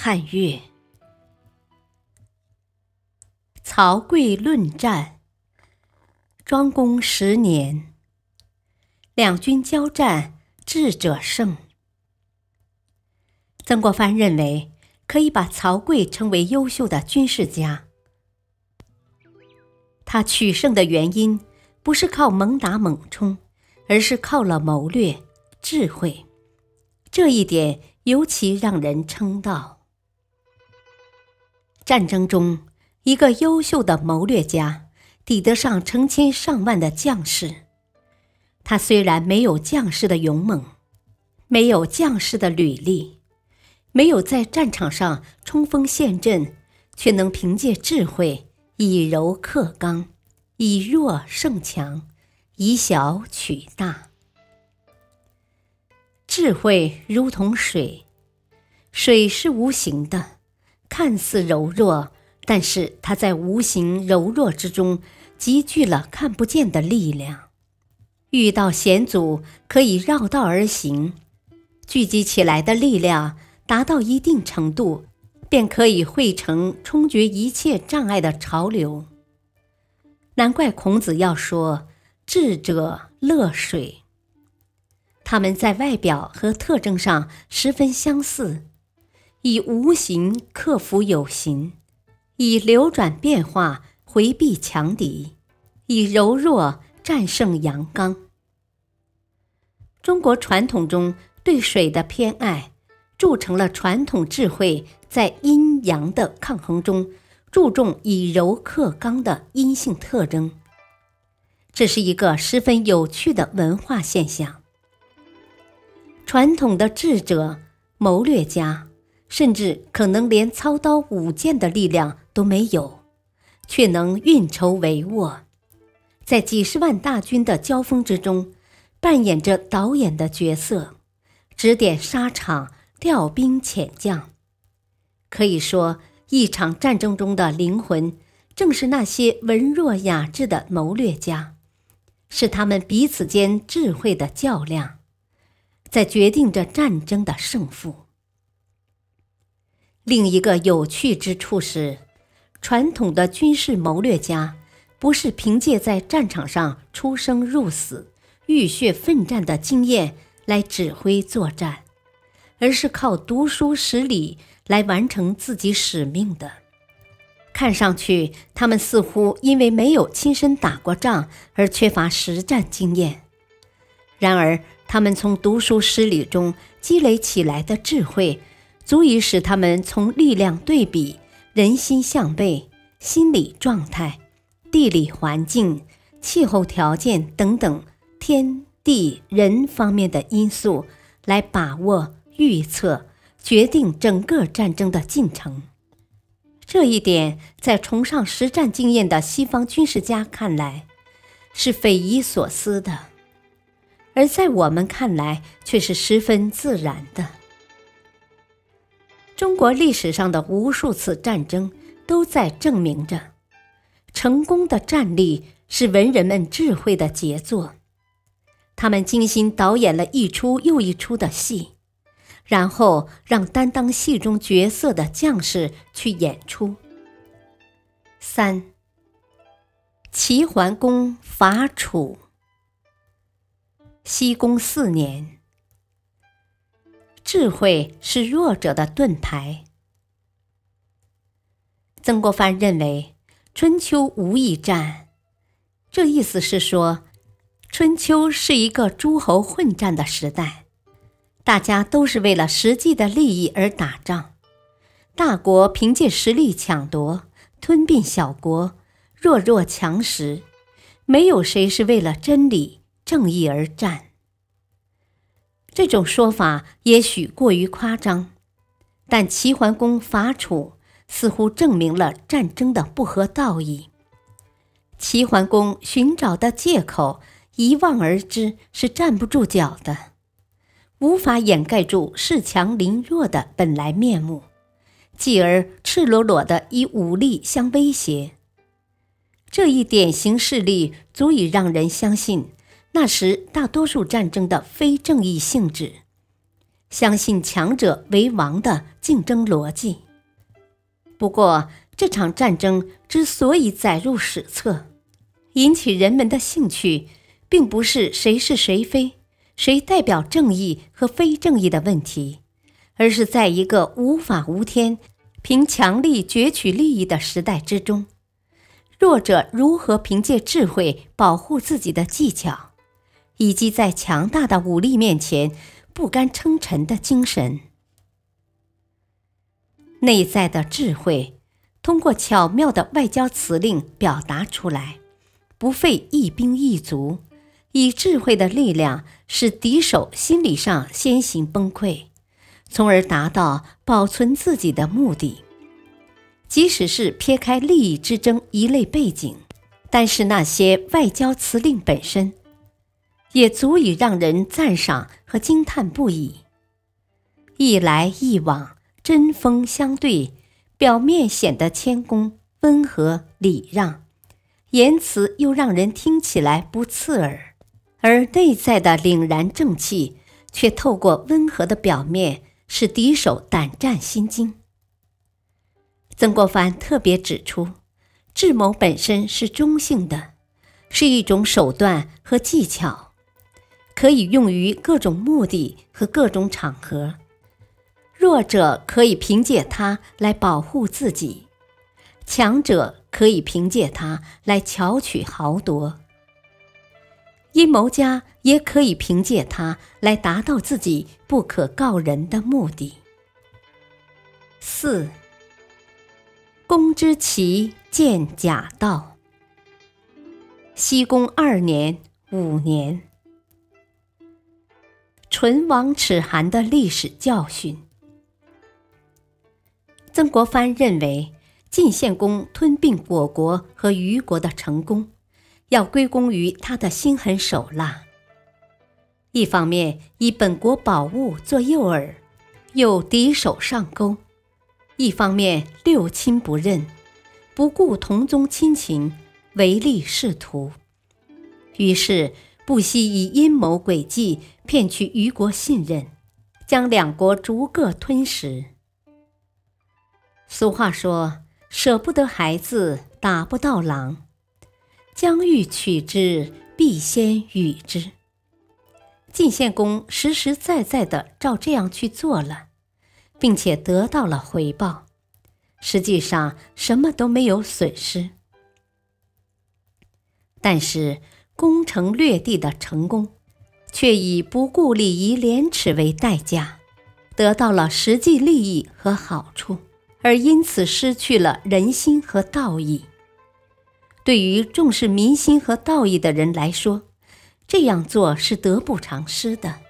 汉乐，曹刿论战。庄公十年，两军交战，智者胜。曾国藩认为，可以把曹刿称为优秀的军事家。他取胜的原因，不是靠猛打猛冲，而是靠了谋略、智慧。这一点。尤其让人称道。战争中，一个优秀的谋略家抵得上成千上万的将士。他虽然没有将士的勇猛，没有将士的履历，没有在战场上冲锋陷阵，却能凭借智慧以柔克刚，以弱胜强，以小取大。智慧如同水，水是无形的，看似柔弱，但是它在无形柔弱之中集聚了看不见的力量。遇到险阻，可以绕道而行，聚集起来的力量达到一定程度，便可以汇成冲决一切障碍的潮流。难怪孔子要说：“智者乐水。”他们在外表和特征上十分相似，以无形克服有形，以流转变化回避强敌，以柔弱战胜阳刚。中国传统中对水的偏爱，铸成了传统智慧在阴阳的抗衡中注重以柔克刚的阴性特征。这是一个十分有趣的文化现象。传统的智者、谋略家，甚至可能连操刀舞剑的力量都没有，却能运筹帷幄，在几十万大军的交锋之中，扮演着导演的角色，指点沙场、调兵遣将。可以说，一场战争中的灵魂，正是那些文弱雅致的谋略家，是他们彼此间智慧的较量。在决定着战争的胜负。另一个有趣之处是，传统的军事谋略家不是凭借在战场上出生入死、浴血奋战的经验来指挥作战，而是靠读书识礼来完成自己使命的。看上去，他们似乎因为没有亲身打过仗而缺乏实战经验，然而。他们从读书识礼中积累起来的智慧，足以使他们从力量对比、人心向背、心理状态、地理环境、气候条件等等天地人方面的因素来把握、预测、决定整个战争的进程。这一点，在崇尚实战经验的西方军事家看来，是匪夷所思的。而在我们看来，却是十分自然的。中国历史上的无数次战争都在证明着，成功的战例是文人们智慧的杰作。他们精心导演了一出又一出的戏，然后让担当戏中角色的将士去演出。三，齐桓公伐楚。西宫四年，智慧是弱者的盾牌。曾国藩认为春秋无义战，这意思是说，春秋是一个诸侯混战的时代，大家都是为了实际的利益而打仗，大国凭借实力抢夺、吞并小国，弱肉强食，没有谁是为了真理。正义而战，这种说法也许过于夸张，但齐桓公伐楚，似乎证明了战争的不合道义。齐桓公寻找的借口，一望而知是站不住脚的，无法掩盖住恃强凌弱的本来面目，继而赤裸裸的以武力相威胁。这一典型事例足以让人相信，那时大多数战争的非正义性质，相信强者为王的竞争逻辑。不过，这场战争之所以载入史册，引起人们的兴趣，并不是谁是谁非、谁代表正义和非正义的问题，而是在一个无法无天、凭强力攫取利益的时代之中。弱者如何凭借智慧保护自己的技巧，以及在强大的武力面前不甘称臣的精神？内在的智慧通过巧妙的外交辞令表达出来，不费一兵一卒，以智慧的力量使敌手心理上先行崩溃，从而达到保存自己的目的。即使是撇开利益之争一类背景，但是那些外交辞令本身，也足以让人赞赏和惊叹不已。一来一往，针锋相对，表面显得谦恭、温和、礼让，言辞又让人听起来不刺耳，而内在的凛然正气，却透过温和的表面，使敌手胆战心惊。曾国藩特别指出，智谋本身是中性的，是一种手段和技巧，可以用于各种目的和各种场合。弱者可以凭借它来保护自己，强者可以凭借它来巧取豪夺。阴谋家也可以凭借它来达到自己不可告人的目的。四。公之奇见假道。西公二年、五年，唇亡齿寒的历史教训。曾国藩认为，晋献公吞并虢国和虞国的成功，要归功于他的心狠手辣。一方面以本国宝物做诱饵，诱敌手上钩。一方面六亲不认，不顾同宗亲情，唯利是图，于是不惜以阴谋诡计骗取虞国信任，将两国逐个吞食。俗话说：“舍不得孩子，打不到狼。”将欲取之，必先予之。晋献公实实在在的照这样去做了。并且得到了回报，实际上什么都没有损失。但是攻城略地的成功，却以不顾礼仪廉耻为代价，得到了实际利益和好处，而因此失去了人心和道义。对于重视民心和道义的人来说，这样做是得不偿失的。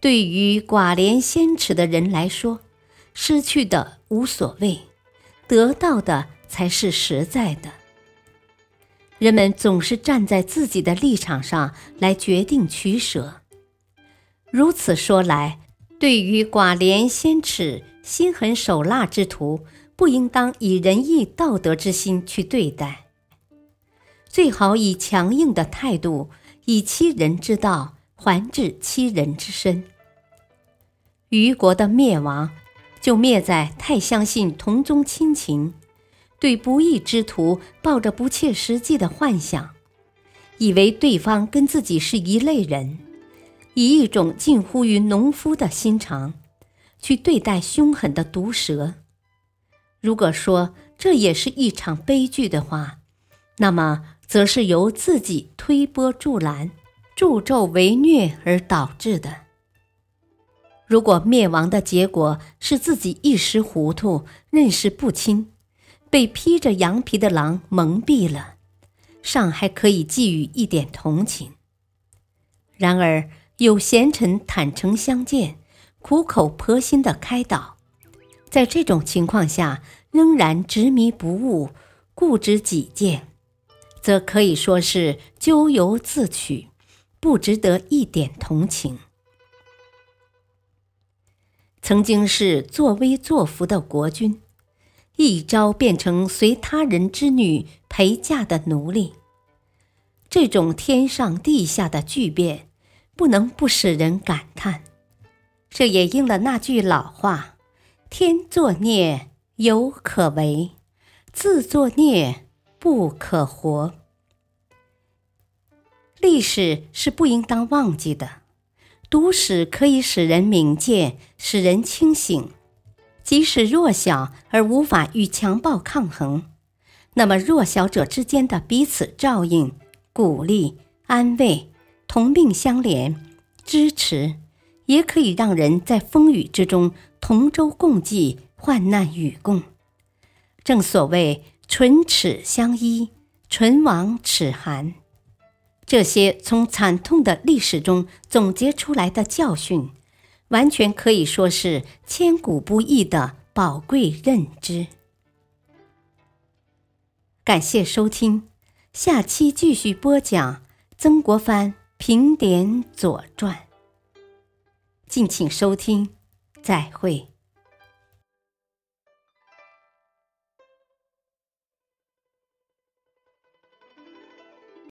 对于寡廉鲜耻的人来说，失去的无所谓，得到的才是实在的。人们总是站在自己的立场上来决定取舍。如此说来，对于寡廉鲜耻、心狠手辣之徒，不应当以仁义道德之心去对待，最好以强硬的态度，以欺人之道。还治欺人之身。虞国的灭亡，就灭在太相信同宗亲情，对不义之徒抱着不切实际的幻想，以为对方跟自己是一类人，以一种近乎于农夫的心肠，去对待凶狠的毒蛇。如果说这也是一场悲剧的话，那么则是由自己推波助澜。助纣为虐而导致的。如果灭亡的结果是自己一时糊涂、认识不清，被披着羊皮的狼蒙蔽了，尚还可以寄予一点同情。然而有贤臣坦诚相见、苦口婆心的开导，在这种情况下仍然执迷不悟、固执己见，则可以说是咎由自取，不值得一点同情。曾经是作威作福的国君，一朝变成随他人之女陪嫁的奴隶。这种天上地下的巨变，不能不使人感叹。这也应了那句老话：“天作孽犹可为，自作孽不可活。”历史是不应当忘记的。读史可以使人明鉴，使人清醒。即使弱小而无法与强暴抗衡，那么弱小者之间的彼此照应。鼓励、安慰、同病相怜、支持，也可以让人在风雨之中同舟共济、患难与共。正所谓“唇齿相依，唇亡齿寒”。这些从惨痛的历史中总结出来的教训，完全可以说是千古不易的宝贵认知。感谢收听。下期继续播讲曾国藩评点《左传》，敬请收听，再会。